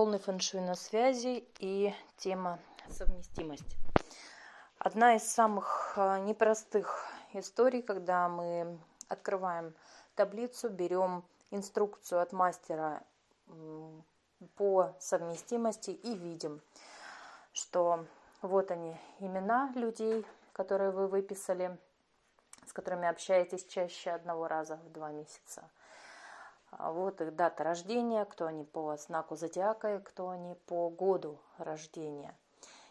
полный фэншуй на связи и тема совместимость. Одна из самых а, непростых историй, когда мы открываем таблицу, берем инструкцию от мастера по совместимости и видим, что вот они имена людей, которые вы выписали, с которыми общаетесь чаще одного раза в два месяца. А вот их дата рождения, кто они по знаку зодиака и кто они по году рождения.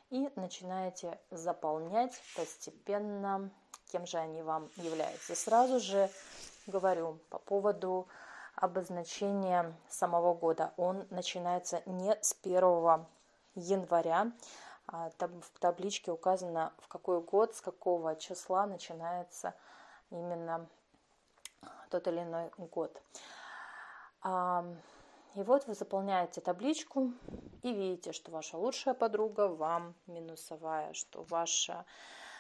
И начинаете заполнять постепенно, кем же они вам являются. Сразу же говорю по поводу обозначения самого года. Он начинается не с 1 января. А, в табличке указано, в какой год, с какого числа начинается именно тот или иной год. И вот вы заполняете табличку и видите, что ваша лучшая подруга вам минусовая, что ваша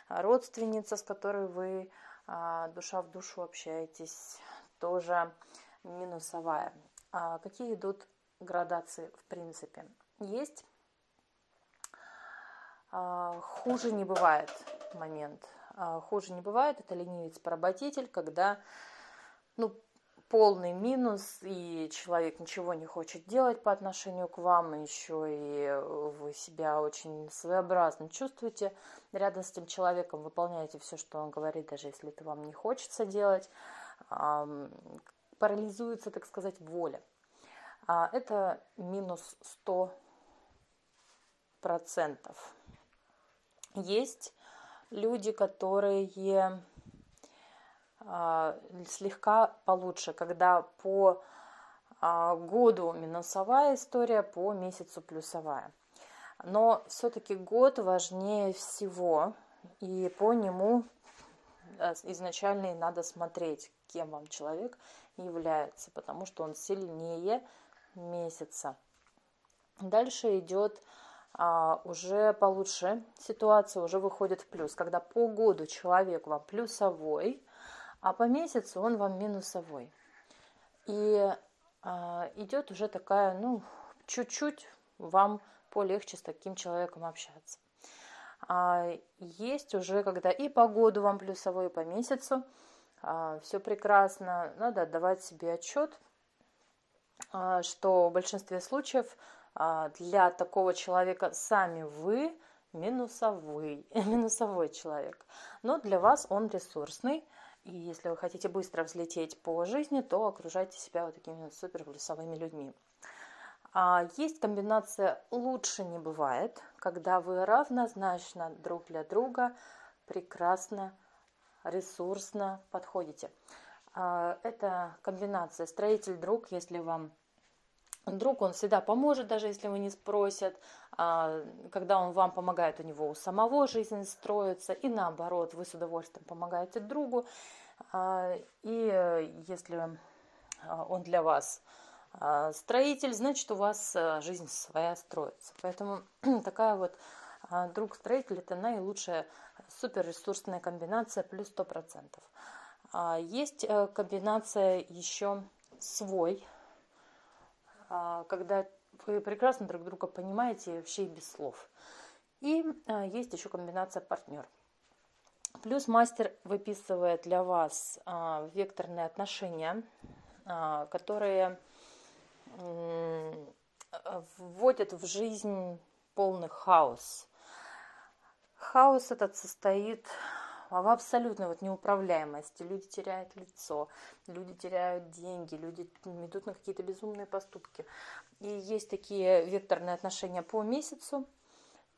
родственница, с которой вы а, душа в душу общаетесь, тоже минусовая. А какие идут градации в принципе? Есть а, хуже не бывает момент. Хуже не бывает, это ленивец-поработитель, когда ну, полный минус, и человек ничего не хочет делать по отношению к вам, еще и вы себя очень своеобразно чувствуете рядом с этим человеком, выполняете все, что он говорит, даже если это вам не хочется делать, парализуется, так сказать, воля. А это минус 100%. Есть люди, которые слегка получше, когда по а, году минусовая история, по месяцу плюсовая. Но все-таки год важнее всего, и по нему э, изначально и надо смотреть, кем вам человек является, потому что он сильнее месяца. Дальше идет а, уже получше ситуация, уже выходит в плюс, когда по году человек вам плюсовой, а по месяцу он вам минусовой. И а, идет уже такая, ну, чуть-чуть вам полегче с таким человеком общаться. А есть уже, когда и по году вам плюсовой, и по месяцу, а, все прекрасно, надо отдавать себе отчет, а, что в большинстве случаев а, для такого человека сами вы минусовый, минусовой человек. Но для вас он ресурсный, и если вы хотите быстро взлететь по жизни, то окружайте себя вот такими супер плюсовыми людьми. А есть комбинация «лучше не бывает», когда вы равнозначно друг для друга прекрасно, ресурсно подходите. А, это комбинация строитель-друг, если вам друг, он всегда поможет, даже если вы не спросят. А, когда он вам помогает, у него у самого жизнь строится. И наоборот, вы с удовольствием помогаете другу. А, и если а, он для вас строитель, значит, у вас жизнь своя строится. Поэтому такая вот друг-строитель – это наилучшая суперресурсная комбинация плюс 100%. Есть э, комбинация еще свой – когда вы прекрасно друг друга понимаете вообще без слов. И а, есть еще комбинация партнер. Плюс мастер выписывает для вас а, векторные отношения, которые вводят в жизнь полный хаос. Хаос этот состоит в абсолютной вот неуправляемости. Люди теряют лицо, люди теряют деньги, люди идут на какие-то безумные поступки. И есть такие векторные отношения по месяцу,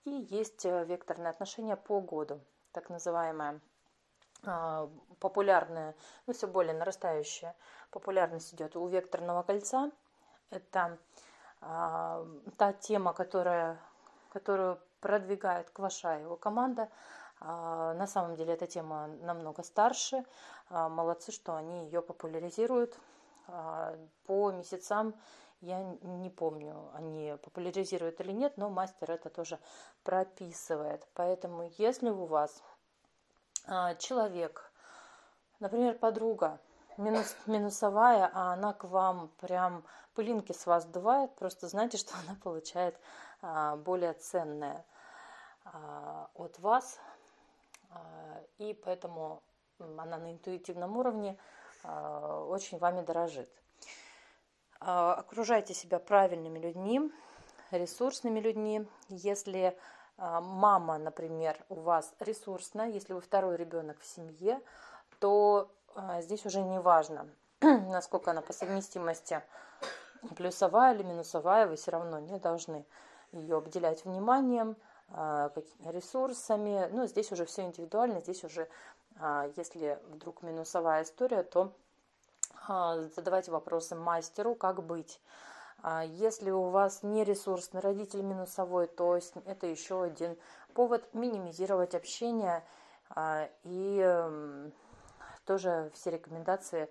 и есть э, векторные отношения по году, так называемая а, популярная, ну все более нарастающая популярность идет у векторного кольца. Это а, та тема, которая, которую продвигает Кваша и его команда. А, на самом деле эта тема намного старше. А, молодцы, что они ее популяризируют. А, по месяцам я не помню, они популяризируют или нет, но мастер это тоже прописывает. Поэтому если у вас человек, например, подруга, минус, минусовая, а она к вам прям пылинки с вас сдувает, просто знайте, что она получает более ценное от вас, и поэтому она на интуитивном уровне а, очень вами дорожит. А, окружайте себя правильными людьми, ресурсными людьми. Если а, мама, например, у вас ресурсная, если вы второй ребенок в семье, то здесь уже не важно, насколько она по совместимости плюсовая или минусовая, вы все равно не должны ее обделять вниманием, ресурсами. Ну, здесь уже все индивидуально, здесь уже, если вдруг минусовая история, то а, задавайте вопросы мастеру, как быть. А, если у вас не ресурсный родитель минусовой, то это еще один повод минимизировать общение. А, и тоже все рекомендации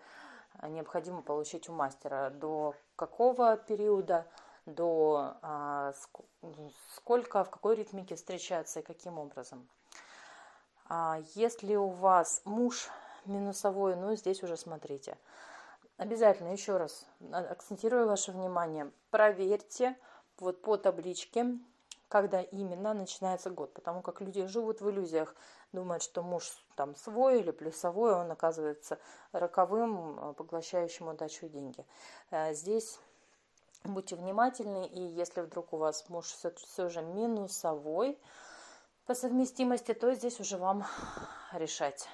необходимо получить у мастера. До какого периода, до сколько, в какой ритмике встречаться и каким образом. Если у вас муж минусовой, ну здесь уже смотрите – Обязательно еще раз акцентирую ваше внимание. Проверьте вот по табличке, когда именно начинается год. Потому как люди живут в иллюзиях, думают, что муж там свой или плюсовой, он оказывается роковым, поглощающим удачу и деньги. Здесь будьте внимательны, и если вдруг у вас муж все, все же минусовой по совместимости, то здесь уже вам решать.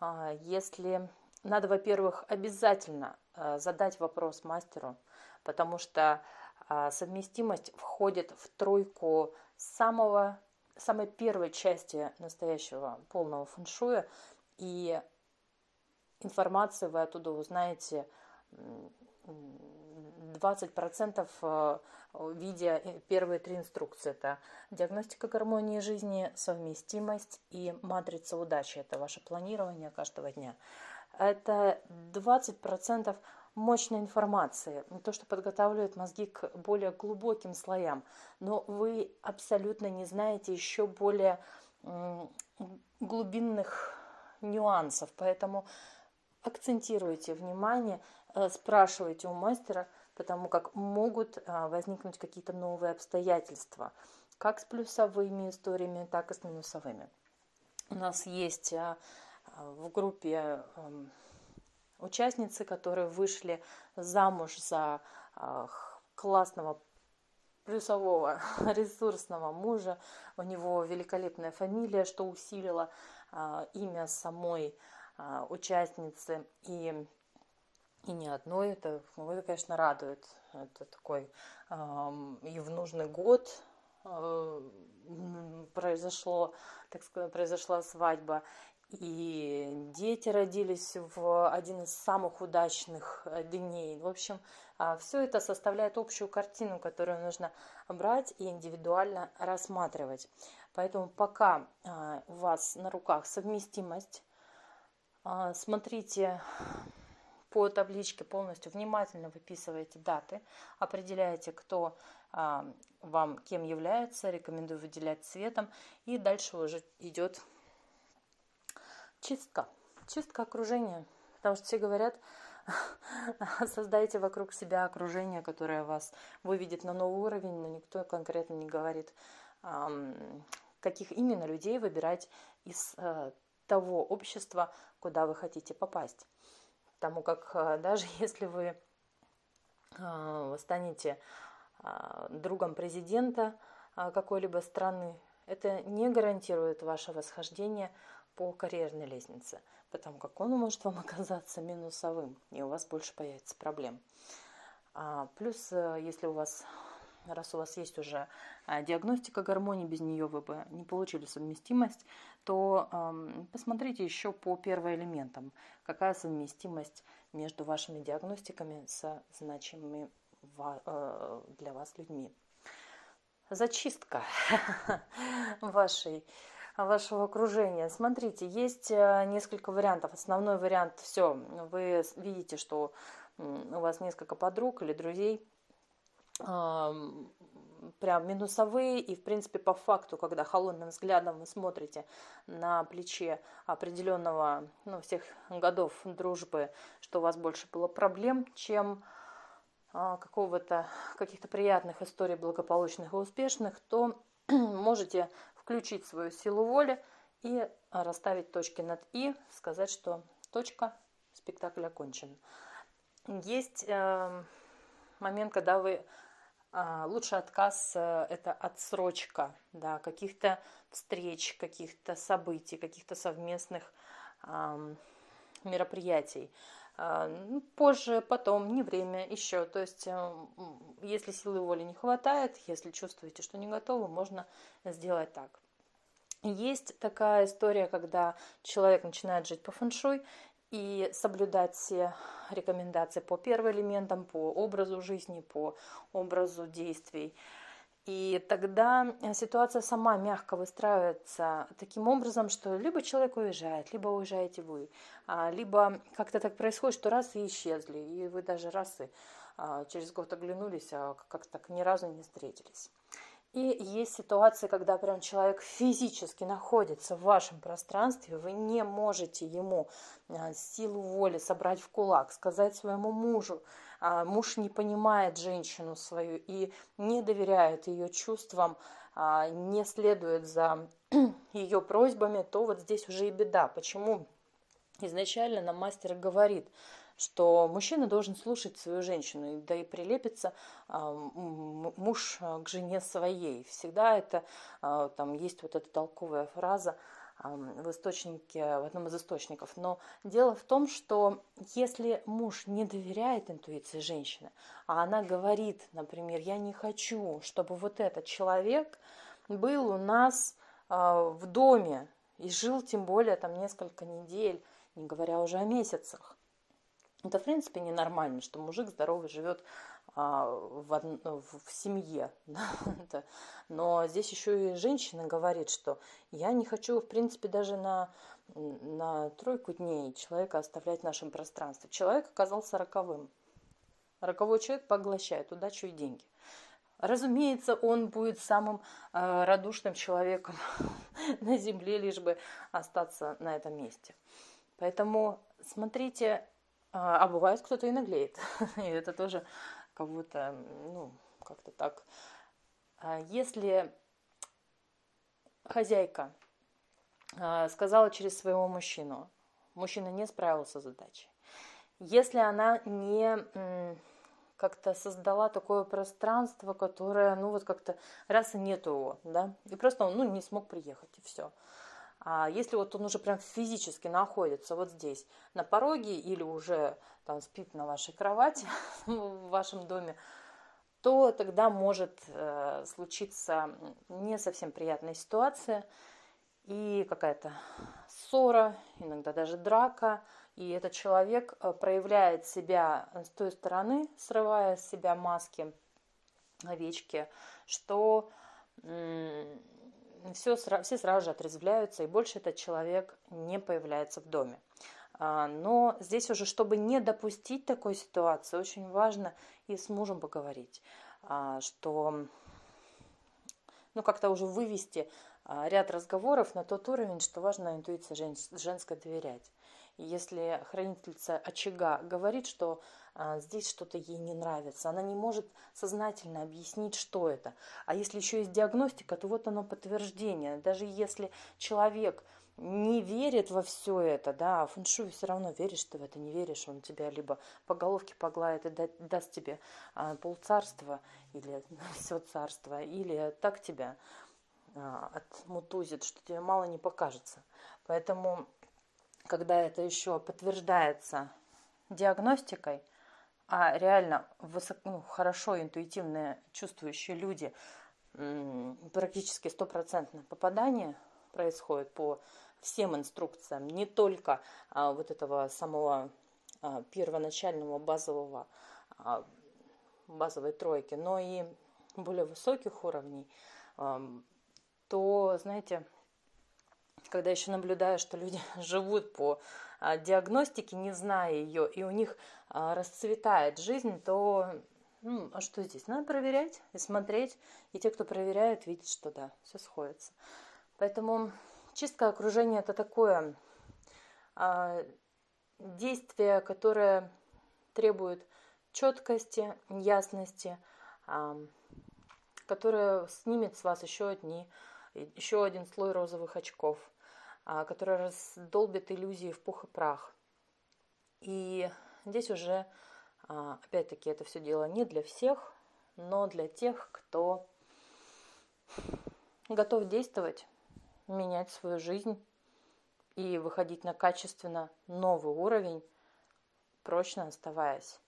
А если надо, во-первых, обязательно э, задать вопрос мастеру, потому что э, совместимость входит в тройку самого, самой первой части настоящего полного фэншуя, и информации вы оттуда узнаете 20% э, видя первые три инструкции. Это диагностика гармонии жизни, совместимость и матрица удачи. Это ваше планирование каждого дня это 20% мощной информации, то, что подготавливает мозги к более глубоким слоям. Но вы абсолютно не знаете еще более глубинных нюансов, поэтому акцентируйте внимание, э, спрашивайте у мастера, потому как могут э, возникнуть какие-то новые обстоятельства, как с плюсовыми историями, так и с минусовыми. У нас есть э, в группе эм, участницы, которые вышли замуж за а, классного плюсового ресурсного мужа. У него великолепная фамилия, что усилило а, имя самой а, участницы. И, и не одной. Это, это, конечно, радует. Это такой и в нужный год э, произошло, так сказать, произошла свадьба, и дети родились в один из самых удачных э, дней. В общем, а, все это составляет общую картину, которую нужно брать и индивидуально рассматривать. Поэтому пока а, у вас на руках совместимость, смотрите по табличке полностью, внимательно выписываете даты, определяете, кто вам кем является, рекомендую выделять цветом, и дальше уже идет чистка. Чистка окружения. Потому что все говорят, создайте вокруг себя окружение, которое вас выведет на новый уровень, но никто конкретно не говорит, каких именно людей выбирать из э, того общества, куда вы хотите попасть. Потому как э, даже если вы э, станете другом президента какой-либо страны, это не гарантирует ваше восхождение по карьерной лестнице, потому как он может вам оказаться минусовым, и у вас больше появится проблем. А, плюс, э, если у вас, раз у вас есть уже а, диагностика гармонии, без нее вы бы не получили совместимость, то э, посмотрите еще по первоэлементам, какая совместимость между вашими диагностиками со значимыми э, для вас людьми. Зачистка вашей вашего окружения. Смотрите, есть э, несколько вариантов. Основной вариант – все, вы видите, что у вас несколько подруг или друзей, прям минусовые, и, в принципе, по факту, когда холодным взглядом вы смотрите на плече определенного, ну, всех годов дружбы, что у вас больше было проблем, чем а, какого-то, каких-то приятных историй благополучных и успешных, то можете включить свою силу воли и расставить точки над «и», сказать, что точка, спектакль окончен. Есть э, момент, когда вы а, лучший отказ э, – это отсрочка да, каких-то встреч, каких-то событий, каких-то совместных мероприятий. А, ну, позже, потом, не время, еще. То есть, э, если силы воли не хватает, если чувствуете, что не готовы, можно сделать так. Есть такая история, когда человек начинает жить по фэншуй и соблюдать все рекомендации по первым элементам, по образу жизни, по образу действий. И тогда ситуация сама мягко выстраивается таким образом, что либо человек уезжает, либо уезжаете вы, а, либо как-то так происходит, что раз и исчезли, и вы даже раз и а, через год оглянулись, а как-то так ни разу не встретились. И есть ситуации, когда прям человек физически находится в вашем пространстве, вы не можете ему а, силу воли собрать в кулак, сказать своему мужу, а, муж не понимает женщину свою и не доверяет ее чувствам, а, не следует за ее просьбами, то вот здесь уже и беда. Почему изначально нам мастер говорит, что мужчина должен слушать свою женщину, да и прилепится а, муж а, к жене своей. Всегда это, а, там есть вот эта толковая фраза в источнике, в одном из источников. Но дело в том, что если муж не доверяет интуиции женщины, а она говорит, например, я не хочу, чтобы вот этот человек был у нас в доме и жил тем более там несколько недель, не говоря уже о месяцах, это, в принципе, ненормально, что мужик здоровый живет а, в, од... в семье. Но здесь еще и женщина говорит, что я не хочу, в принципе, даже на, на тройку дней человека оставлять в нашем пространстве. Человек оказался роковым. Роковой человек поглощает удачу и деньги. Разумеется, он будет самым э, радушным человеком на земле, лишь бы остаться на этом месте. Поэтому смотрите а, а бывает, кто-то и наглеет. И это тоже кого-то, ну, как-то так. А если хозяйка а, сказала через своего мужчину, мужчина не справился с задачей, если она не как-то создала такое пространство, которое, ну вот как-то раз и нету его, да, и просто он, ну, не смог приехать, и все. А если вот он уже прям физически находится вот здесь, на пороге или уже там спит на вашей кровати в вашем доме, то тогда может э, случиться не совсем приятная ситуация и какая-то ссора, иногда даже драка, и этот человек э, проявляет себя с той стороны, срывая с себя маски овечки, что все, все сразу же отрезвляются, и больше этот человек не появляется в доме. А, но здесь уже, чтобы не допустить такой ситуации, очень важно и с мужем поговорить, а, что ну, как-то уже вывести а, ряд разговоров на тот уровень, что важно интуиции женской доверять. Если хранительница очага говорит, что а, здесь что-то ей не нравится, она не может сознательно объяснить, что это. А если еще есть диагностика, то вот оно подтверждение. Даже если человек не верит во все это, да, а фэншуй все равно веришь ты в это, не веришь, он тебя либо по головке погладит и даст тебе а, полцарства или все царство, или так тебя а, отмутузит, что тебе мало не покажется. Поэтому когда это еще подтверждается диагностикой, а реально высоко, ну, хорошо интуитивные чувствующие люди, практически стопроцентное попадание происходит по всем инструкциям, не только а, вот этого самого а, первоначального базового а, базовой тройки, но и более высоких уровней, а, то, знаете, когда еще наблюдаю, что люди живут по а, диагностике, не зная ее, и у них а, расцветает жизнь, то Ну, а что здесь? Надо проверять и смотреть. И те, кто проверяет, видят, что да, все сходится. Поэтому чистка окружения это такое а, действие, которое требует четкости, ясности, а, которое снимет с вас еще одни, еще один слой розовых очков, а, который раздолбит иллюзии в пух и прах. И здесь уже, а, опять-таки, это все дело не для всех, но для тех, кто готов действовать, менять свою жизнь и выходить на качественно новый уровень, прочно оставаясь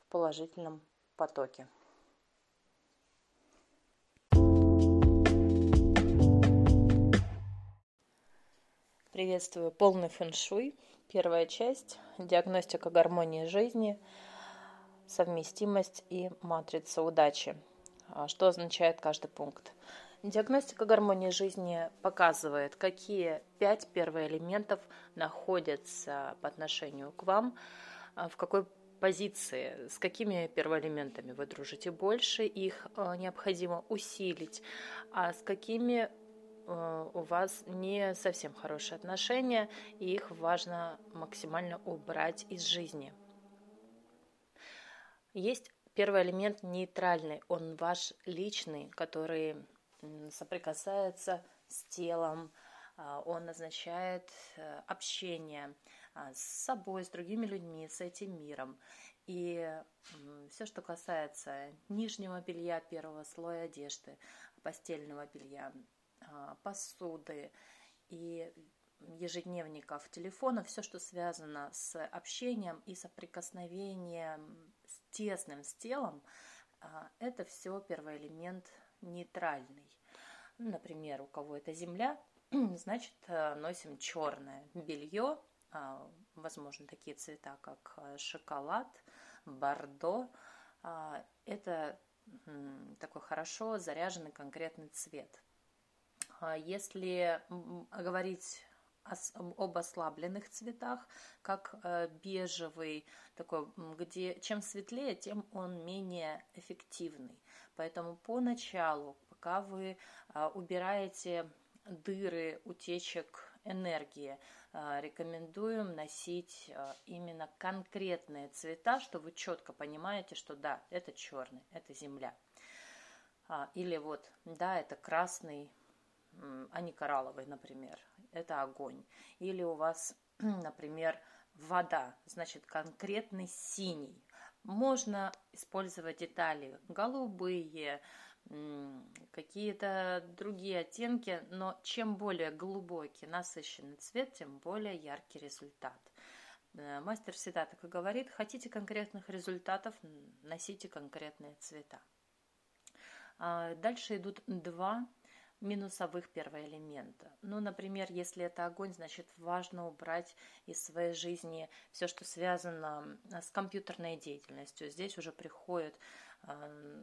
в положительном потоке. Приветствую полный фэншуй. Первая часть – диагностика гармонии жизни, совместимость и матрица удачи. А что означает каждый пункт? Диагностика гармонии жизни показывает, какие пять первоэлементов находятся по отношению к вам, а, в какой позиции, с какими первоэлементами вы дружите больше, их а, необходимо усилить, а с какими у вас не совсем хорошие отношения, и их важно максимально убрать из жизни. Есть первый элемент нейтральный, он ваш личный, который соприкасается с телом, а, он означает э, общение с собой, с другими людьми, с этим миром. И все, что касается нижнего белья, первого слоя одежды, постельного белья, посуды и ежедневников, телефона, все, что связано с общением и соприкосновением с тесным с телом, это все первоэлемент нейтральный. Например, у кого это земля, значит, э, носим черное белье, а, возможно, такие цвета, как э, шоколад, бордо. А, это такой хорошо заряженный конкретный цвет. А если говорить об ослабленных цветах, как э, бежевый, такой, где чем светлее, тем он менее эффективный. Поэтому поначалу, пока вы а, убираете дыры утечек энергии, а, рекомендуем носить именно конкретные цвета, что вы четко понимаете, что да, это черный, это земля. Или вот, да, это красный, а не коралловый, например, это огонь. Или у вас, например, вода, значит, конкретный синий. Можно использовать детали голубые, какие-то другие оттенки, но чем более глубокий, насыщенный цвет, тем более яркий результат. Э, мастер всегда так и говорит, хотите конкретных результатов, носите конкретные цвета. А дальше идут два минусовых первоэлемента. Ну, например, если это огонь, значит важно убрать из своей жизни все, что связано с компьютерной деятельностью. Здесь уже приходят э,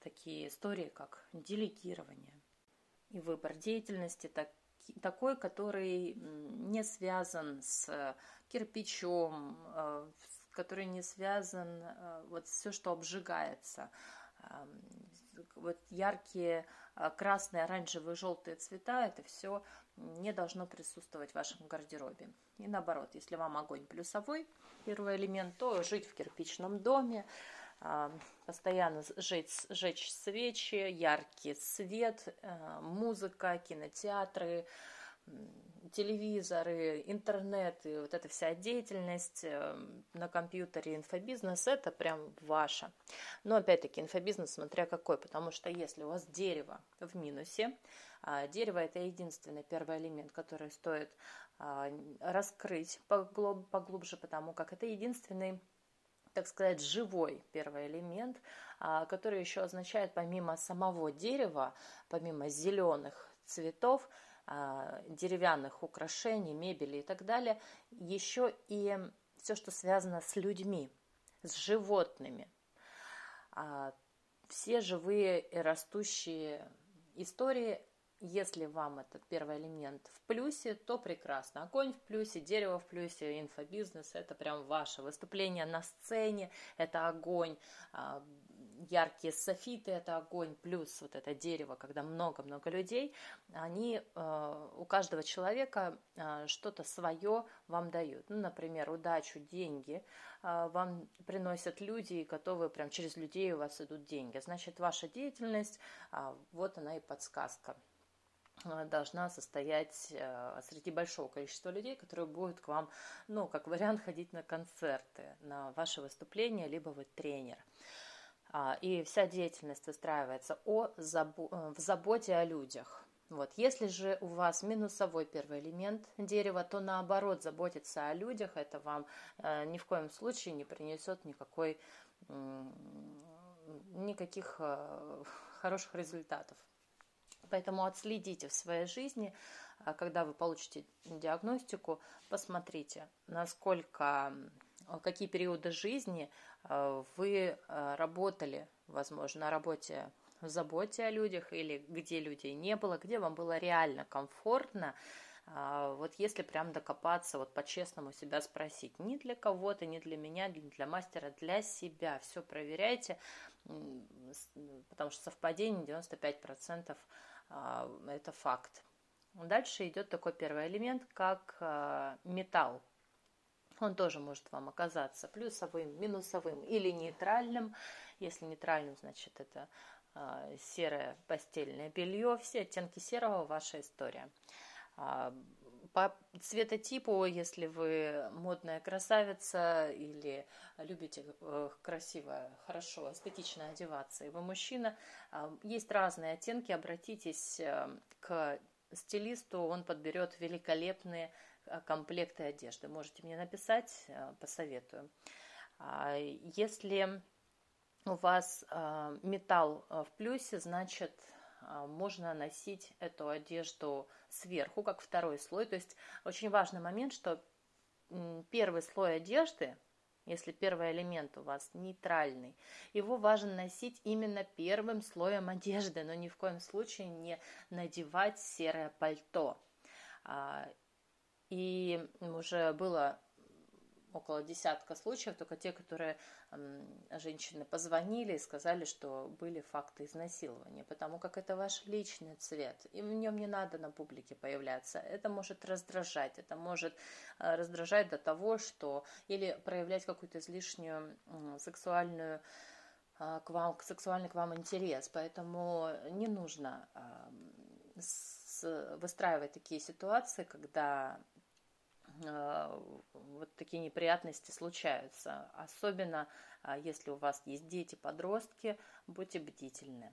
такие истории, как делегирование и выбор деятельности так, такой, который не связан с кирпичом, э, который не связан э, вот все, что обжигается, вот яркие э, красные, оранжевые, желтые цвета, это все не должно присутствовать в вашем гардеробе. И наоборот, если вам огонь плюсовой, первый элемент, то жить в кирпичном доме, а, постоянно жечь, жечь свечи, яркий свет, э, музыка, кинотеатры, телевизоры, интернет и вот эта вся деятельность э, на компьютере, инфобизнес, это прям ваше. Но опять-таки инфобизнес смотря какой, потому что если у вас дерево в минусе, а дерево это единственный первый элемент, который стоит а, раскрыть поглубже, потому как это единственный так сказать, живой первый элемент, а, который еще означает помимо самого дерева, помимо зеленых цветов, деревянных украшений, мебели и так далее, еще и все, что связано с людьми, с животными. А, все живые и растущие истории если вам этот первый элемент в плюсе, то прекрасно. Огонь в плюсе, дерево в плюсе, инфобизнес – это прям ваше. Выступление на сцене – это огонь. Яркие софиты, это огонь, плюс вот это дерево, когда много-много людей, они, э, у каждого человека э, что-то свое вам дают. Ну, например, удачу, деньги э, вам приносят люди и готовы, прям через людей у вас идут деньги. Значит, ваша деятельность, вот она и подсказка должна состоять среди большого количества людей, которые будут к вам, ну, как вариант, ходить на концерты, на ваши выступления, либо вы тренер. А, и вся деятельность выстраивается о э, в заботе о людях. Вот. Если же у вас минусовой первый элемент дерева, то наоборот заботиться о людях это вам э, ни в коем случае не принесет никакой, э, никаких э, хороших результатов. Поэтому отследите в своей жизни, э, когда вы получите диагностику, посмотрите, насколько какие периоды жизни э, вы э, работали, возможно, на работе в заботе о людях или где людей не было, где вам было реально комфортно, а, вот если прям докопаться, вот по-честному себя спросить, не для кого-то, не для меня, не для мастера, для себя, все проверяйте, потому что совпадение 95% а, это факт. Дальше идет такой первый элемент, как металл он тоже может вам оказаться плюсовым, минусовым или нейтральным. Если нейтральным, значит это э, серое постельное белье. Все оттенки серого ваша история. А, по цветотипу, если вы модная красавица или любите э, красиво, хорошо, эстетично одеваться, и вы мужчина, а, есть разные оттенки, обратитесь э, к стилисту, он подберет великолепные комплекты одежды. Можете мне написать, э, посоветую. А, если у вас э, металл в плюсе, значит можно носить эту одежду сверху, как второй слой. То есть очень важный момент, что первый слой одежды, если первый элемент у вас нейтральный, его важно носить именно первым слоем одежды, но ни в коем случае не надевать серое пальто. И уже было около десятка случаев, только те, которые женщины позвонили и сказали, что были факты изнасилования, потому как это ваш личный цвет, и в нем не надо на публике появляться. Это может раздражать, это может э, раздражать до того, что или проявлять какую-то излишнюю сексуальную э, к вам, сексуальный к вам интерес, поэтому не нужно выстраивать такие ситуации, когда Э, вот такие неприятности случаются. Особенно, а, если у вас есть дети, подростки, будьте бдительны.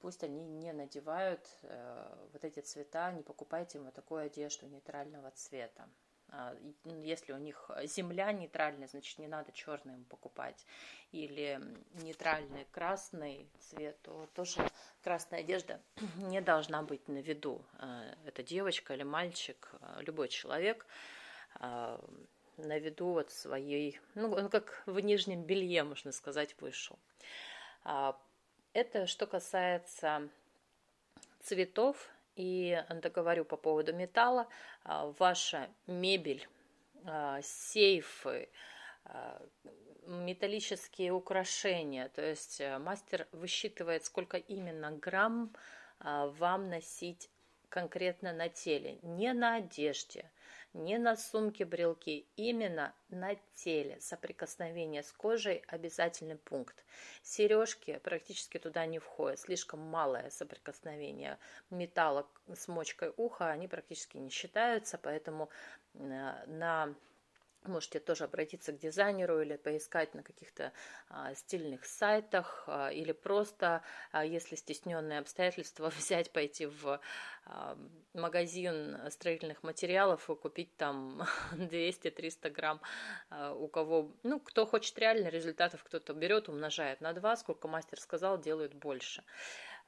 Пусть они не надевают э, вот эти цвета, не покупайте ему такую одежду нейтрального цвета. А, ну, если у них земля нейтральная, значит не надо черный им покупать. Или нейтральный красный цвет, то тоже красная одежда не должна быть на виду. А, это девочка или мальчик, а, любой человек на виду вот своей, ну, он как в нижнем белье, можно сказать, вышел. Это что касается цветов и договорю по поводу металла. А, ваша мебель, а, сейфы, а, металлические украшения. То есть э, мастер высчитывает, сколько именно грамм вам носить конкретно на теле, не на одежде, не на сумке брелки, именно на теле. Соприкосновение с кожей – обязательный пункт. Сережки практически туда не входят, слишком малое соприкосновение металла с мочкой уха, они практически не считаются, поэтому э, на Можете тоже обратиться к дизайнеру или поискать на каких-то а, стильных сайтах, а, или просто, а, если стесненные обстоятельства, взять, пойти в магазин строительных материалов и купить там 200-300 грамм. У кого, ну, кто хочет реально результатов, кто-то берет, умножает на 2, сколько мастер сказал, делают больше.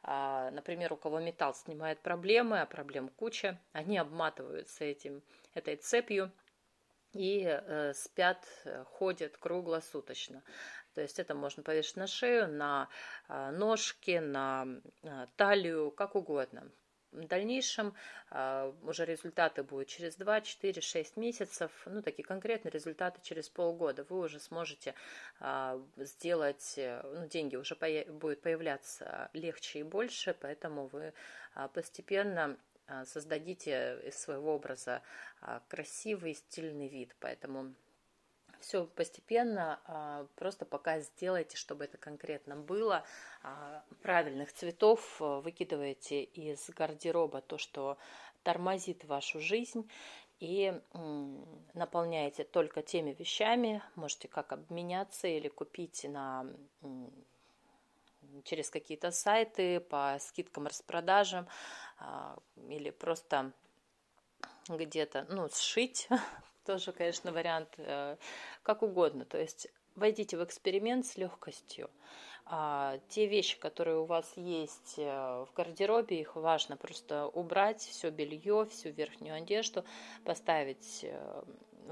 Например, у кого металл снимает проблемы, а проблем куча, они обматываются этим, этой цепью, и э, спят, э, ходят круглосуточно. То есть это можно повешать на шею, на э, ножки, на талию, как угодно. дальнейшем а, уже результаты будут через 2, 4, 6 месяцев, ну, такие конкретные результаты через полгода. Вы уже сможете сделать, ну, деньги уже будут появляться легче и больше, поэтому вы постепенно создадите из своего образа красивый, стильный вид. Поэтому все постепенно, а, просто пока сделайте, чтобы это конкретно было. А, правильных цветов выкидываете из гардероба то, что тормозит вашу жизнь и наполняете только теми вещами, можете как обменяться или купить на через какие-то сайты по скидкам, распродажам а, или просто где-то, ну, сшить тоже, конечно, вариант э, как угодно. То есть войдите в эксперимент с легкостью. А, те вещи, которые у вас есть э, в гардеробе, их важно просто убрать, все белье, всю верхнюю одежду, поставить э,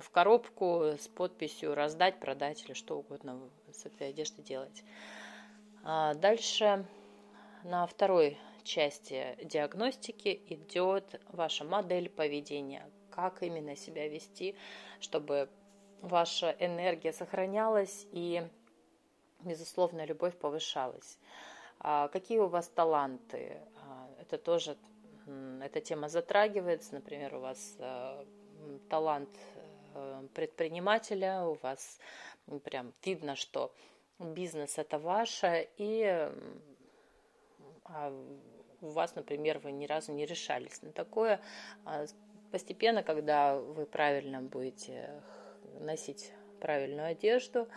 в коробку с подписью раздать, продать или что угодно с этой одеждой делать. А дальше на второй части диагностики идет ваша модель поведения, как именно себя вести, чтобы ваша энергия сохранялась и, безусловно, любовь повышалась. А какие у вас таланты? А, это тоже, эта тема затрагивается. Например, у вас э, талант э, предпринимателя, у вас прям видно, что бизнес это ваше, и а у вас, например, вы ни разу не решались на такое, постепенно, когда вы правильно будете носить правильную одежду,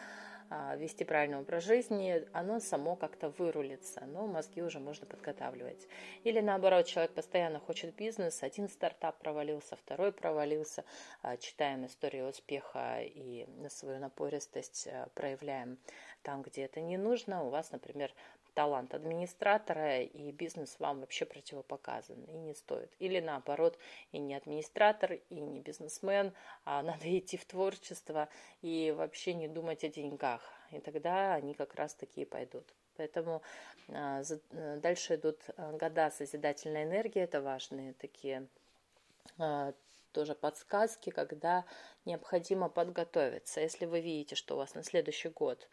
а, вести правильный образ жизни, оно само как-то вырулится, но мозги уже можно подготавливать. Или наоборот, человек постоянно хочет бизнес, один стартап провалился, второй провалился, а, читаем историю успеха и свою напористость а, проявляем там, где это не нужно. У вас, например, талант администратора, и бизнес вам вообще противопоказан и не стоит. Или наоборот, и не администратор, и не бизнесмен, а надо идти в творчество и вообще не думать о деньгах. И тогда они как раз такие пойдут. Поэтому а, дальше идут а, года созидательной энергии, это важные такие а, тоже подсказки, когда необходимо подготовиться. Если вы видите, что у вас на следующий год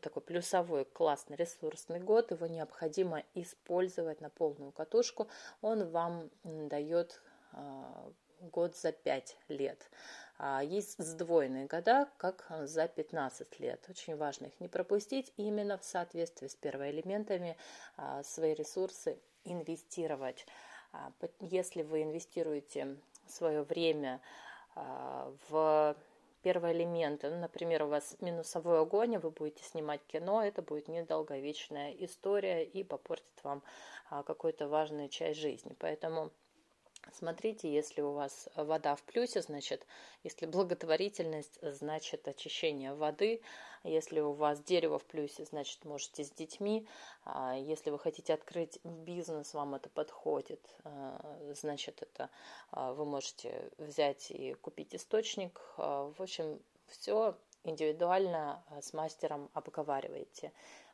такой плюсовой классный ресурсный год, его необходимо использовать на полную катушку, он вам дает а, год за 5 лет. А, есть сдвоенные года, как за 15 лет. Очень важно их не пропустить, именно в соответствии с первоэлементами а, свои ресурсы инвестировать. Если вы инвестируете свое время в первые элементы. Ну, например, у вас минусовой огонь, вы будете снимать кино, это будет недолговечная история и попортит вам а, какую-то важную часть жизни. Поэтому Смотрите, если у вас вода в плюсе, значит, если благотворительность, значит очищение воды. Если у вас дерево в плюсе, значит, можете с детьми. А если вы хотите открыть бизнес, вам это подходит, а, значит, это а, вы можете взять и купить источник. В общем, все индивидуально с мастером обговариваете,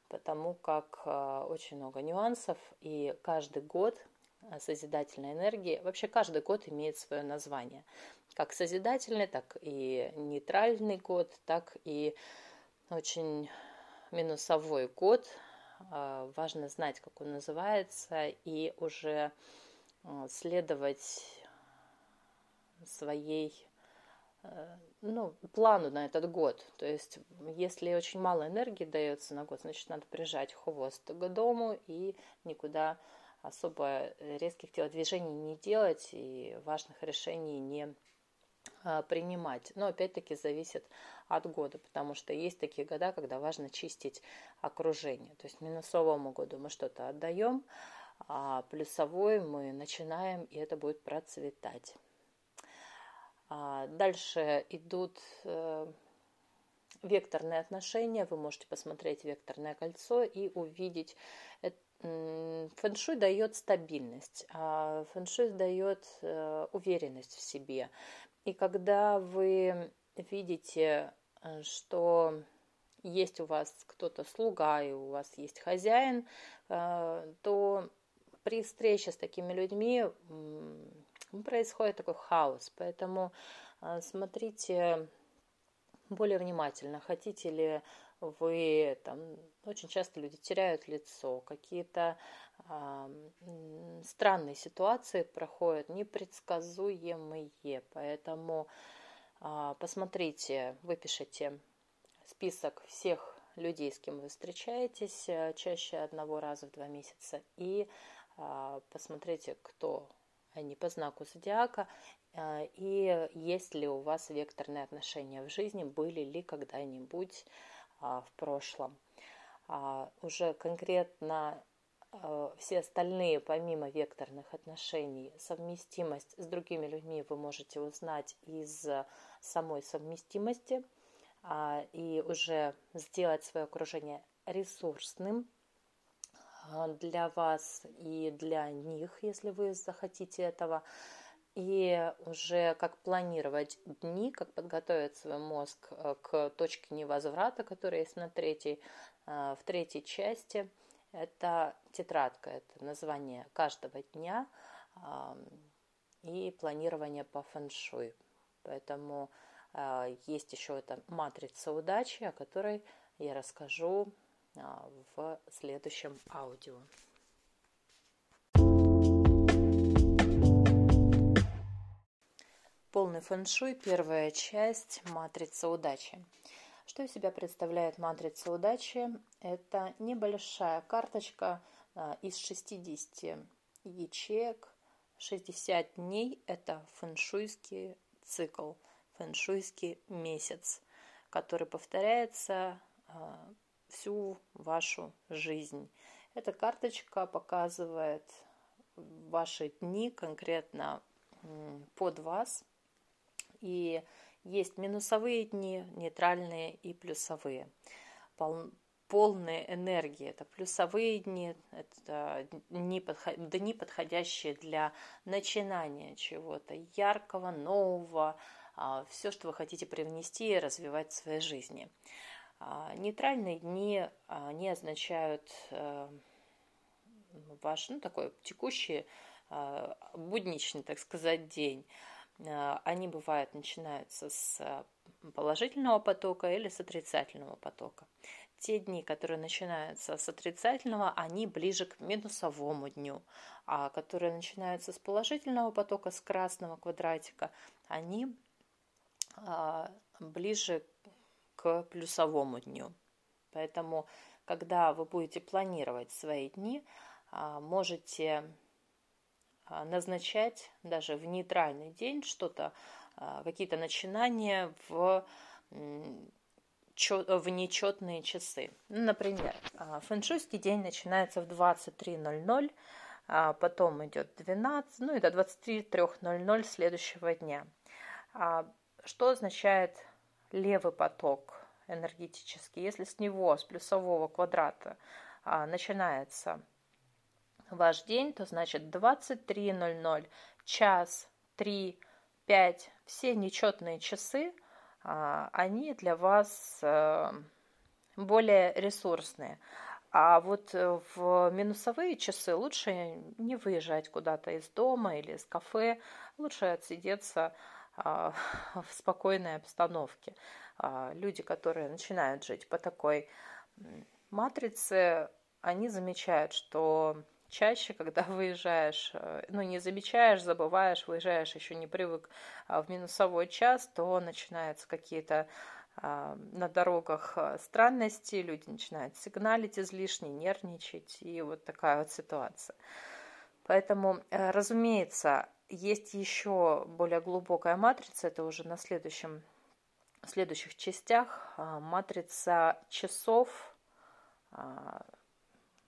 потому как очень много нюансов, и каждый год созидательной энергии. Вообще каждый год имеет свое название. Как созидательный, так и нейтральный год, так и очень минусовой год. А, важно знать, как он называется, и уже а, следовать своей э, ну, плану на этот год. То есть, если очень мало энергии дается на год, значит, надо прижать хвост к дому и никуда особо резких телодвижений не делать и важных решений не а, принимать. Но опять-таки зависит от года, потому что есть такие года, когда важно чистить окружение. То есть минусовому году мы что-то отдаем, а плюсовой мы начинаем, и это будет процветать. А дальше идут э, векторные отношения. Вы можете посмотреть векторное кольцо и увидеть Фэншуй дает стабильность, а фэншуй дает э, уверенность в себе. И когда вы видите, э, что есть у вас кто-то слуга и у вас есть хозяин, э, то при встрече с такими людьми происходит такой хаос. Поэтому смотрите более внимательно, хотите ли вы там очень часто люди теряют лицо, какие-то э, странные ситуации проходят, непредсказуемые, поэтому э, посмотрите, выпишите список всех людей, с кем вы встречаетесь, э, чаще одного раза в два месяца, и э, посмотрите, кто они по знаку зодиака, и есть ли у вас векторные отношения в жизни, были ли когда-нибудь в прошлом. А, уже конкретно а, все остальные, помимо векторных отношений, совместимость с другими людьми вы можете узнать из самой совместимости и уже сделать свое окружение ресурсным для вас и для них, если вы захотите этого и уже как планировать дни, как подготовить свой мозг э, к точке невозврата, которая есть на третьей, э, в третьей части. Это тетрадка, это название каждого дня и планирование по фэншуй. Поэтому э, есть еще эта матрица удачи, о которой я расскажу в следующем аудио. Полный фэншуй, первая часть, матрица удачи. Что из себя представляет матрица удачи? Это небольшая карточка а, из 60 ячеек. 60 дней – это фэншуйский цикл, фэншуйский месяц, который повторяется а, всю вашу жизнь. Эта карточка показывает ваши дни конкретно под вас – и есть минусовые дни, нейтральные и плюсовые. Пол, полные энергии – это плюсовые дни, это дни, подход, дни, подходящие для начинания чего-то яркого, нового, а, все, что вы хотите привнести и развивать в своей жизни. А, нейтральные дни, они означают э, ваш, ну, такой текущий, а, будничный, так сказать, день. Э, они бывают начинаются с э, положительного потока или с отрицательного потока. Те дни, которые начинаются с отрицательного, они ближе к минусовому дню, а которые начинаются с положительного потока, с красного квадратика, они а, ближе к плюсовому дню. Поэтому, когда вы будете планировать свои дни, а, можете а, назначать даже в нейтральный день что-то, а, какие-то начинания в в нечетные часы. Ну, например, а, фэншуйский день начинается в 23.00, потом идет 12, ну и до 23.00 следующего дня. Что означает левый поток энергетический? Если с него, с плюсового квадрата, начинается ваш день, то значит 23.00, час, 3, 5, все нечетные часы, а, они для вас э, более ресурсные. А вот э, в минусовые часы лучше не выезжать куда-то из дома или из кафе, лучше отсидеться а, в спокойной обстановке. А, люди, которые начинают жить по такой матрице, они замечают, что чаще, когда выезжаешь, э, ну, не замечаешь, забываешь, выезжаешь, еще не привык а, в минусовой час, то начинаются какие-то а, на дорогах э, странности, люди начинают сигналить излишне, нервничать, и вот такая вот ситуация. Поэтому, э, разумеется, есть еще более глубокая матрица, это уже на следующем, в следующих частях, а, матрица часов,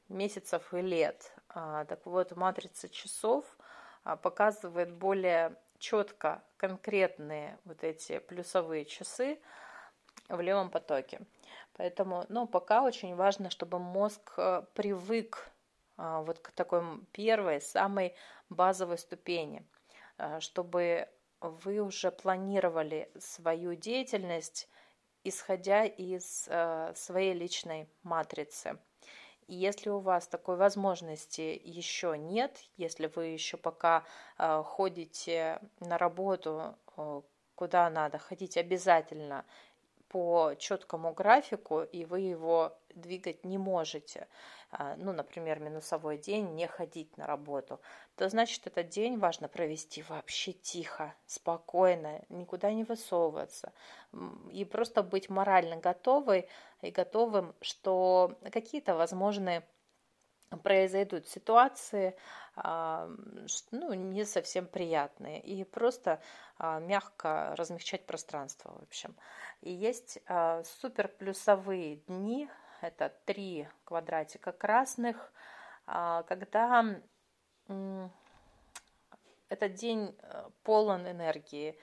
месяцев и лет. А, так вот, матрица часов а, показывает более четко конкретные вот эти плюсовые часы в левом потоке. Поэтому, ну, пока очень важно, чтобы мозг э, привык а, вот к такой первой, самой базовой ступени, чтобы вы уже планировали свою деятельность, исходя из э, своей личной матрицы – И если у вас такой возможности еще нет, если вы еще пока э, ходите на работу э, куда надо, ходите обязательно по четкому графику, и вы его двигать не можете, а, ну, например, минусовой день, не ходить на работу, то значит, этот день важно провести вообще тихо, спокойно, никуда не высовываться, и просто быть морально готовой и готовым, что какие-то возможные произойдут ситуации, а, ну, не совсем приятные, и просто а, мягко размягчать пространство, в общем. И есть супер плюсовые дни, это три квадратика красных, когда этот день э, полон энергии,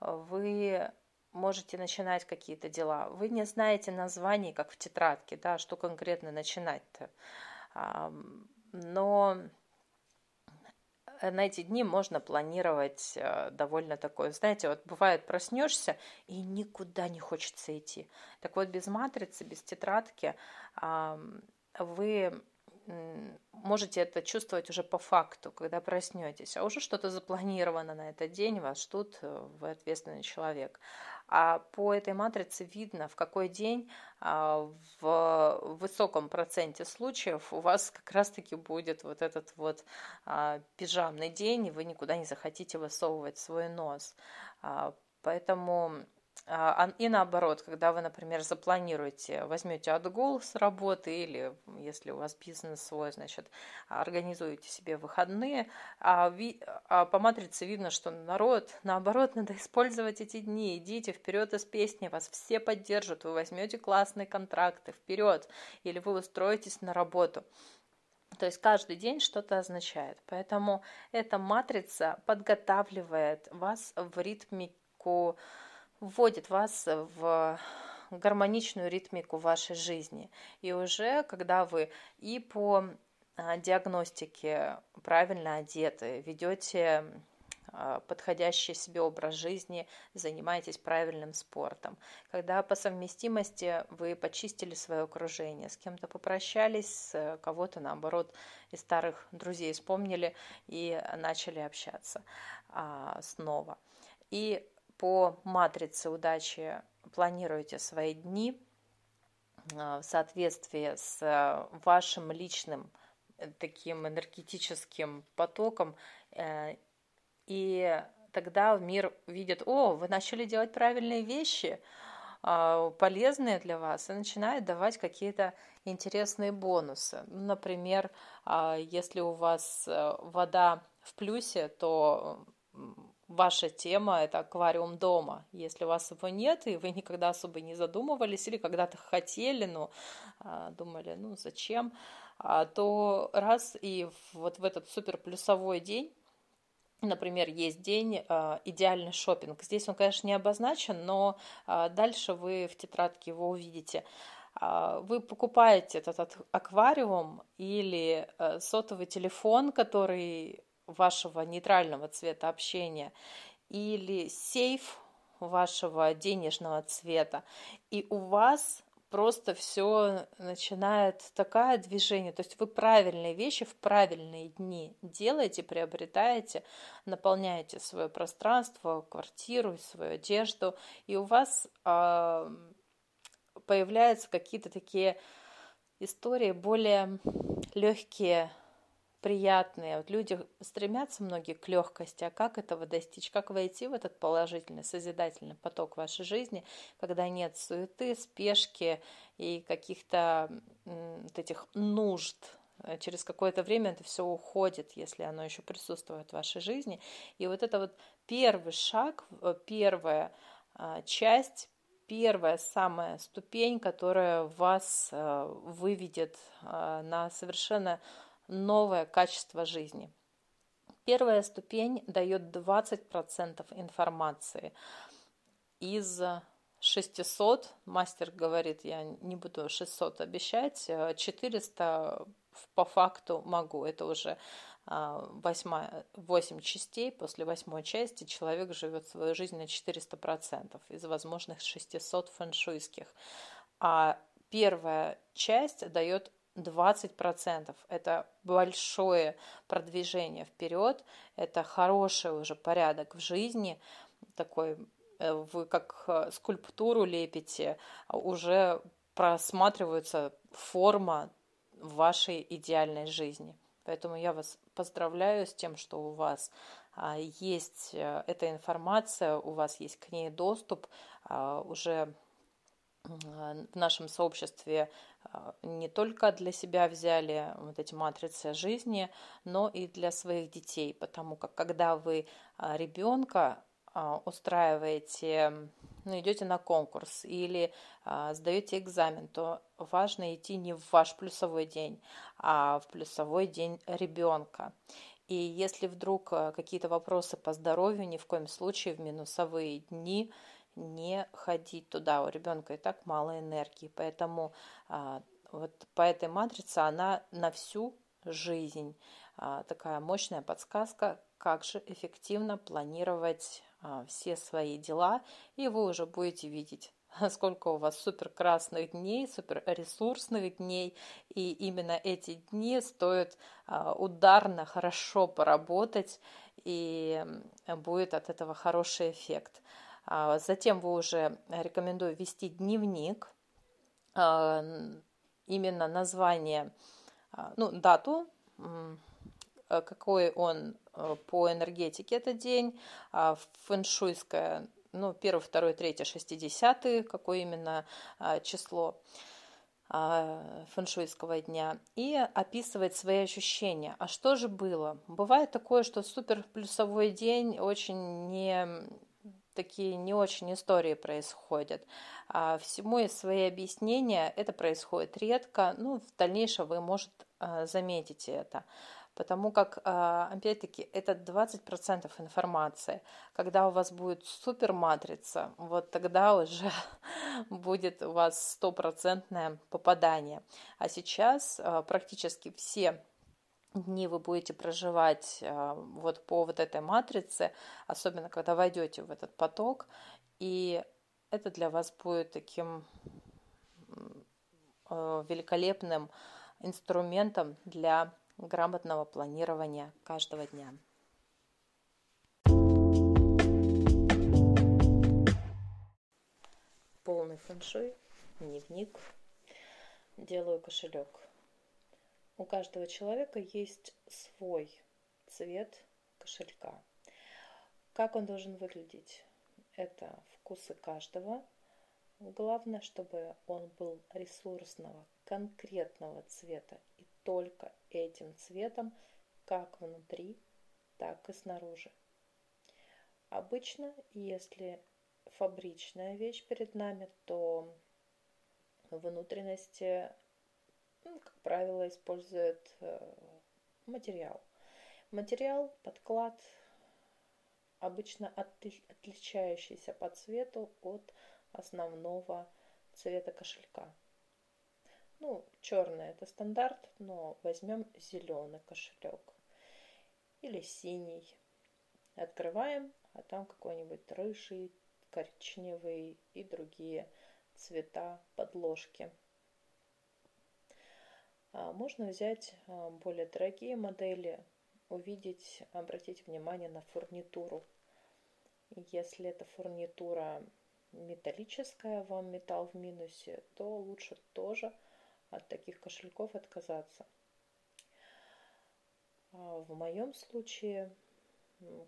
вы можете начинать какие-то дела. Вы не знаете названий, как в тетрадке, да, что конкретно начинать-то но на эти дни можно планировать э, довольно такое. Знаете, вот бывает, проснешься и никуда не хочется идти. Так вот, без матрицы, без тетрадки вы можете это чувствовать уже по факту, когда проснетесь, а уже что-то запланировано на этот день, вас ждут, э, вы ответственный человек. А по этой матрице видно, в какой день а, в высоком проценте случаев у вас как раз-таки будет вот этот вот а, пижамный день, и вы никуда не захотите высовывать свой нос. А, поэтому и наоборот, когда вы, например, запланируете, возьмете отгул с работы или, если у вас бизнес свой, значит, организуете себе выходные, а, а по матрице видно, что народ, наоборот, надо использовать эти дни, идите вперед из песни, вас все поддержат, вы возьмете классные контракты, вперед, или вы устроитесь на работу. То есть каждый день что-то означает. Поэтому эта матрица подготавливает вас в ритмику вводит вас в гармоничную ритмику вашей жизни. И уже когда вы и по а, диагностике правильно одеты, ведете а, подходящий себе образ жизни, занимаетесь правильным спортом. Когда по совместимости вы почистили свое окружение, с кем-то попрощались, с кого-то, наоборот, из старых друзей вспомнили и начали общаться а, снова. И по матрице удачи планируете свои дни а, в соответствии с а, вашим личным э, таким энергетическим потоком, э, и тогда мир видит, о, вы начали делать правильные вещи, а, полезные для вас, и начинает давать какие-то интересные бонусы. Например, если у вас э, вода в плюсе, то ваша тема – это аквариум дома. Если у вас его нет, и вы никогда особо не задумывались, или когда-то хотели, но а, думали, ну зачем, а, то раз и вот в этот супер плюсовой день Например, есть день э, идеальный шопинг. Здесь он, конечно, не обозначен, но дальше вы в тетрадке его увидите. Вы покупаете этот аквариум или э, сотовый телефон, который вашего нейтрального цвета общения или сейф вашего денежного цвета, и у вас просто все начинает такое движение. То есть вы правильные вещи в правильные дни делаете, приобретаете, наполняете свое пространство, квартиру, свою одежду, и у вас э, появляются какие-то такие истории более легкие, приятные. Вот люди стремятся многие к легкости, а как этого достичь? Как войти в этот положительный, созидательный поток вашей жизни, когда нет суеты, спешки и каких-то вот этих нужд, через какое-то время это все уходит, если оно еще присутствует в вашей жизни. И вот это вот первый шаг, э, первая а, часть, первая самая ступень, которая вас э, выведет на совершенно новое качество жизни. Первая ступень дает 20% информации. Из 600, мастер говорит, я не буду 600 обещать, 400 по факту могу. Это уже 8, а, 8 частей. После восьмой части человек живет свою жизнь на 400% из возможных 600 фэншуйских. А первая часть дает 20%. Это большое продвижение вперед, это хороший уже порядок в жизни, такой э, вы как э, скульптуру лепите, уже просматривается форма вашей идеальной жизни. Поэтому я вас поздравляю с тем, что у вас а, есть э, эта информация, у вас есть к ней доступ, а, уже в нашем сообществе а, не только для себя взяли вот эти матрицы жизни, но и для своих детей, потому как когда вы ребенка устраиваете, ну, идете на конкурс или сдаете экзамен, то важно идти не в ваш плюсовой день, а в плюсовой день ребенка. И если вдруг э, какие-то вопросы по здоровью, ни в коем случае в минусовые дни не ходить туда. У ребенка и так мало энергии. Поэтому а, вот по этой матрице она на всю жизнь. А, такая мощная подсказка, как же эффективно планировать а, все свои дела. И вы уже будете видеть сколько у вас супер красных дней, супер ресурсных дней, и именно эти дни стоит ударно хорошо поработать, и будет от этого хороший эффект. А, затем вы уже рекомендую вести дневник, а, именно название, ну, дату, какой он по энергетике этот день, фэншуйская ну, первый, второй, третий, шестидесятый, какое именно а, число а, фэншуйского дня и описывать свои ощущения. А что же было? Бывает такое, что супер плюсовой день очень не такие не очень истории происходят. А всему есть свои объяснения. Это происходит редко. Ну, в дальнейшем вы, может, а, заметите это потому как, а, опять-таки, это 20% информации. Когда у вас будет супер матрица, вот тогда уже будет у вас стопроцентное попадание. А сейчас а, практически все дни вы будете проживать а, вот по вот этой матрице, особенно когда войдете в этот поток, и это для вас будет таким великолепным инструментом для грамотного планирования каждого дня. Полный фэншуй, дневник, делаю кошелек. У каждого человека есть свой цвет кошелька. Как он должен выглядеть? Это вкусы каждого. Главное, чтобы он был ресурсного, конкретного цвета и только этим цветом как внутри, так и снаружи. Обычно, если фабричная вещь перед нами, то внутренности, ну, как правило, используют э, материал. Материал, подклад, обычно отличающийся по цвету от основного цвета кошелька. Ну, черный это стандарт, но возьмем зеленый кошелек или синий. Открываем, а там какой-нибудь рыжий, коричневый и другие цвета подложки. А, можно взять а, более дорогие модели, увидеть, обратить внимание на фурнитуру. Если эта фурнитура металлическая, вам металл в минусе, то лучше тоже от таких кошельков отказаться. А в моем случае,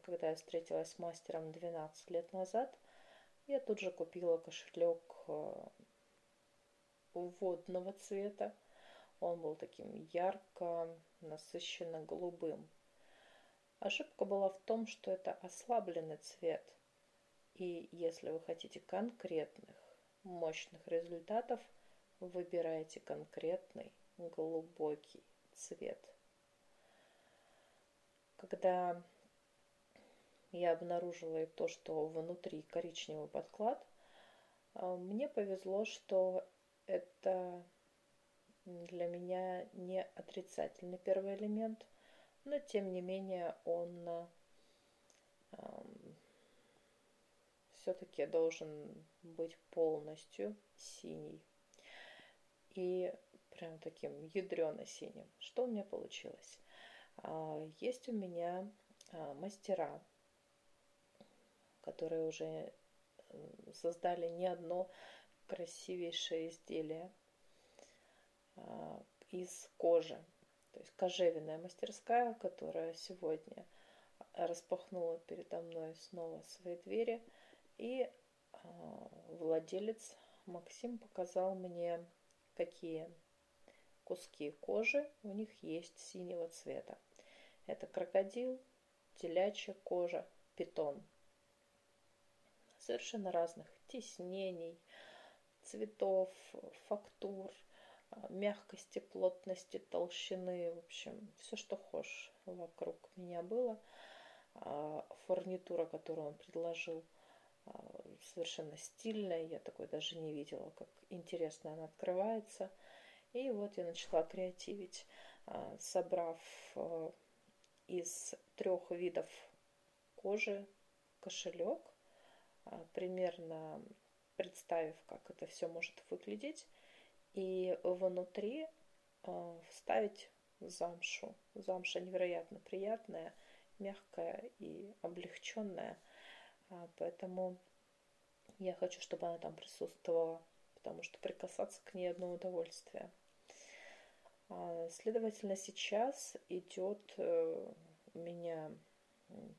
когда я встретилась с мастером 12 лет назад, я тут же купила кошелек водного цвета. Он был таким ярко, насыщенно голубым. Ошибка была в том, что это ослабленный цвет. И если вы хотите конкретных, мощных результатов – выбирайте конкретный глубокий цвет. Когда я обнаружила и то, что внутри коричневый подклад, а, мне повезло, что это для меня не отрицательный первый элемент, но тем не менее он все-таки должен быть полностью синий. И прям таким ядрено-синим. Что у меня получилось? А, есть у меня а, мастера, которые уже создали не одно красивейшее изделие из кожи. То есть кожевенная мастерская, которая сегодня распахнула передо мной снова свои двери. И владелец Максим показал мне, какие куски кожи у них есть синего цвета. Это крокодил, телячья кожа, питон. Совершенно разных тиснений, цветов, фактур, мягкости, плотности, толщины, в общем, все, что хочешь вокруг меня было. А, фурнитура, которую он предложил, а, совершенно стильная, я такой даже не видела, как интересно она открывается. И вот я начала креативить, а, собрав из трех видов кожи кошелек, примерно представив, как это все может выглядеть, и внутри вставить замшу. Замша невероятно приятная, мягкая и облегченная. Поэтому я хочу, чтобы она там присутствовала, потому что прикасаться к ней одно удовольствие. А, следовательно, сейчас идет э, у меня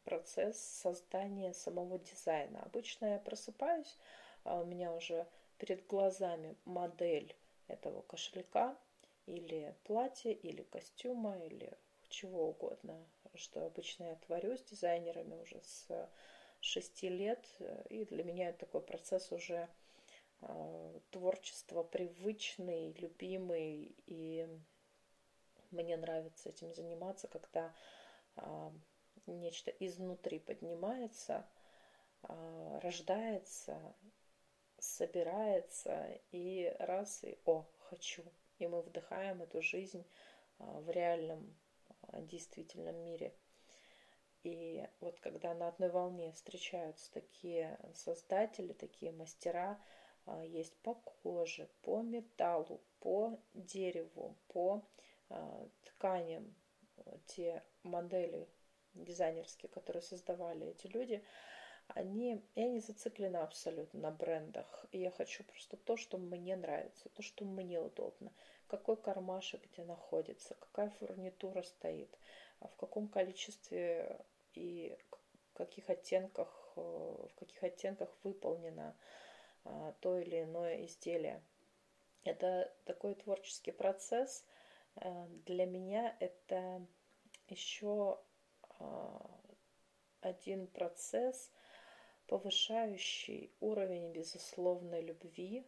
процесс создания самого дизайна. Обычно я просыпаюсь, а у меня уже перед глазами модель этого кошелька или платья, или костюма, или чего угодно, что обычно я творю с дизайнерами уже с шести лет. И для меня это такой процесс уже э, творчества привычный, любимый. И мне нравится этим заниматься, когда э, нечто изнутри поднимается, э, рождается, собирается и раз и о, хочу. И мы вдыхаем эту жизнь в реальном, действительном мире – и вот когда на одной волне встречаются такие создатели, такие мастера, а, есть по коже, по металлу, по дереву, по а, тканям, те модели дизайнерские, которые создавали эти люди, они, я не зациклена абсолютно на брендах. Я хочу просто то, что мне нравится, то, что мне удобно. Какой кармашек где находится, какая фурнитура стоит, а в каком количестве и в каких оттенках, э, в каких оттенках выполнено а, то или иное изделие. Это такой творческий процесс. Э, для меня это еще а, один процесс, повышающий уровень безусловной любви,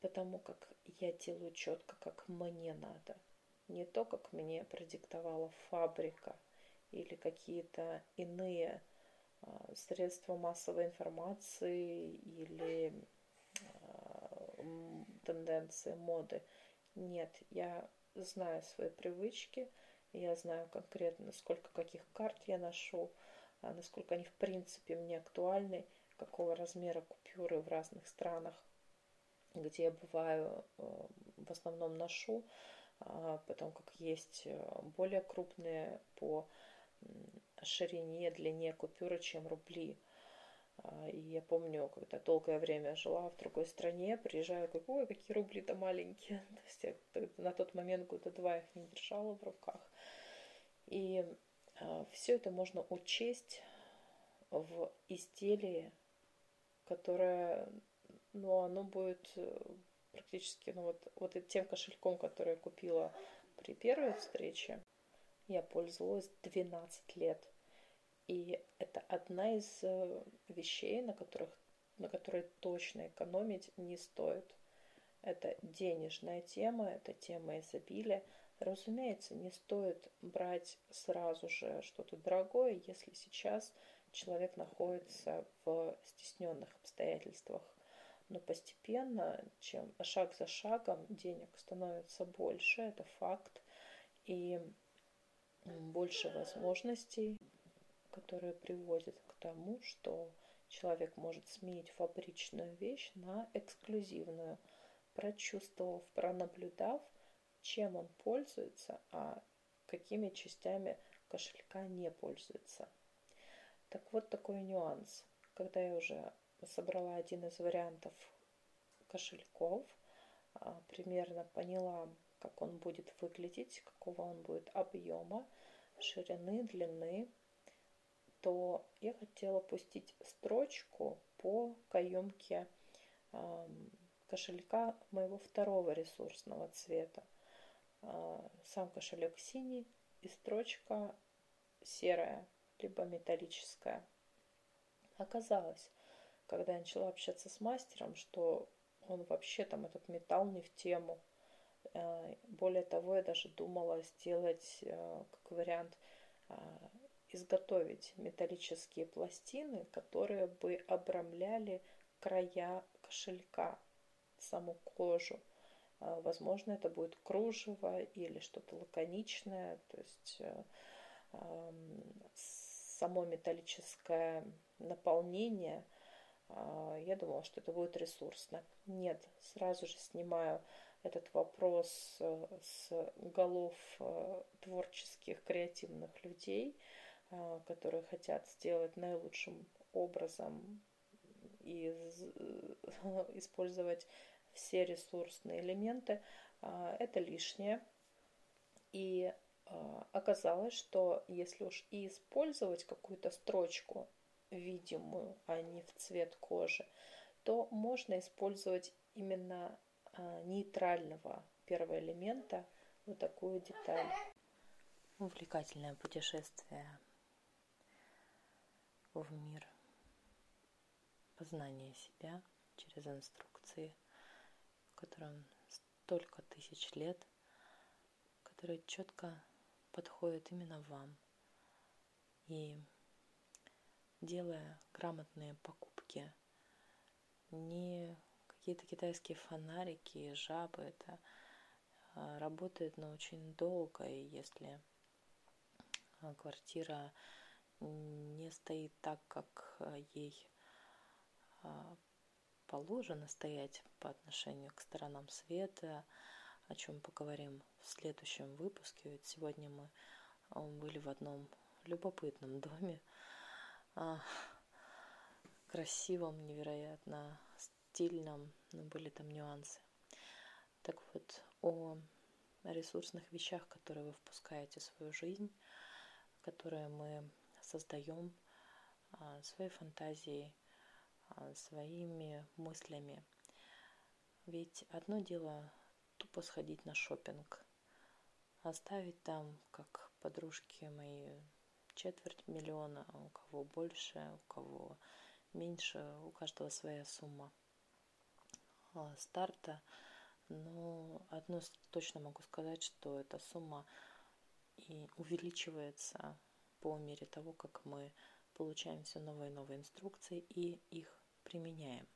потому как я делаю четко, как мне надо. Не то, как мне продиктовала фабрика – или какие-то иные а, средства массовой информации или а, тенденции моды. Нет, я знаю свои привычки, я знаю конкретно, сколько каких карт я ношу, насколько они в принципе мне актуальны, какого размера купюры в разных странах, где я бываю, э, в основном ношу, потому как есть э, более крупные по ширине, длине купюры, чем рубли. А, и я помню, когда долгое время жила в другой стране, приезжаю, говорю, ой, какие рубли-то маленькие. То есть я на тот момент года два их не держала в руках. И а, все это можно учесть в изделии, которое, ну, оно будет э, практически, ну, вот, вот тем кошельком, который я купила при первой встрече, я пользовалась 12 лет. И это одна из э, вещей, на, которых, на которые точно экономить не стоит. Это денежная тема, это тема изобилия. Разумеется, не стоит брать сразу же что-то дорогое, если сейчас человек находится в стесненных обстоятельствах. Но постепенно, чем шаг за шагом денег становится больше, это факт. И больше возможностей, которые приводят к тому, что человек может сменить фабричную вещь на эксклюзивную, прочувствовав, пронаблюдав, чем он пользуется, а какими частями кошелька не пользуется. Так вот такой нюанс. Когда я уже собрала один из вариантов кошельков, а, примерно поняла, как он будет выглядеть, какого он будет объема, ширины, длины, то я хотела пустить строчку по каемке кошелька моего второго ресурсного цвета. А, сам кошелек синий и строчка серая, либо металлическая. Оказалось, когда я начала общаться с мастером, что он вообще там этот металл не в тему. А, более того, я даже думала сделать а, как вариант изготовить металлические пластины, которые бы обрамляли края кошелька саму кожу. А, возможно, это будет кружево или что-то лаконичное, то есть э, само металлическое наполнение. А, я думала, что это будет ресурсно. Нет, сразу же снимаю этот вопрос э, с голов э, творческих, креативных людей, которые хотят сделать наилучшим образом и использовать все ресурсные элементы, а, это лишнее. И а, оказалось, что если уж и использовать какую-то строчку видимую, а не в цвет кожи, то можно использовать именно а, нейтрального первого элемента вот такую деталь. Увлекательное путешествие в мир познания себя через инструкции – которым столько тысяч лет, которые четко подходят именно вам. И делая грамотные покупки, не какие-то китайские фонарики, жабы, это а, работает, но очень долго, и если а, квартира не стоит так, как а, ей положено стоять по отношению к сторонам света, о чем поговорим в следующем выпуске. Ведь сегодня мы были в одном любопытном доме, а, красивом, невероятно стильном, но были там нюансы. Так вот, о ресурсных вещах, которые вы впускаете в свою жизнь, которые мы создаем а, своей фантазией, своими мыслями. Ведь одно дело тупо сходить на шопинг, оставить там, как подружки мои, четверть миллиона, а у кого больше, у кого меньше, у каждого своя сумма а, старта. Но одно точно могу сказать, что эта сумма и увеличивается по мере того, как мы получаем все новые и новые инструкции и их применяем.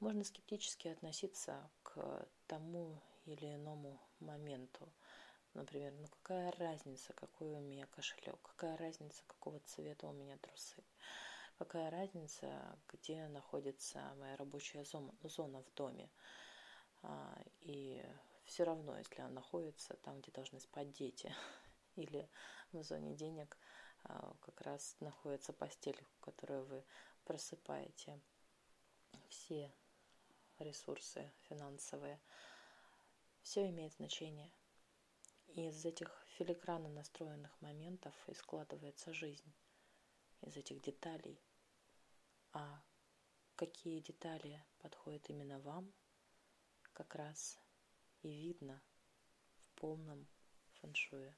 Можно скептически относиться к тому или иному моменту. Например, ну какая разница, какой у меня кошелек, какая разница, какого цвета у меня трусы, какая разница, где находится моя рабочая зона в доме. А, и все равно, если она находится там, где должны спать дети, или в зоне денег как раз находится постель, которую вы просыпаете все ресурсы финансовые. Все имеет значение. И из этих филигранно настроенных моментов и складывается жизнь. Из этих деталей. А какие детали подходят именно вам, как раз и видно в полном фэншуе.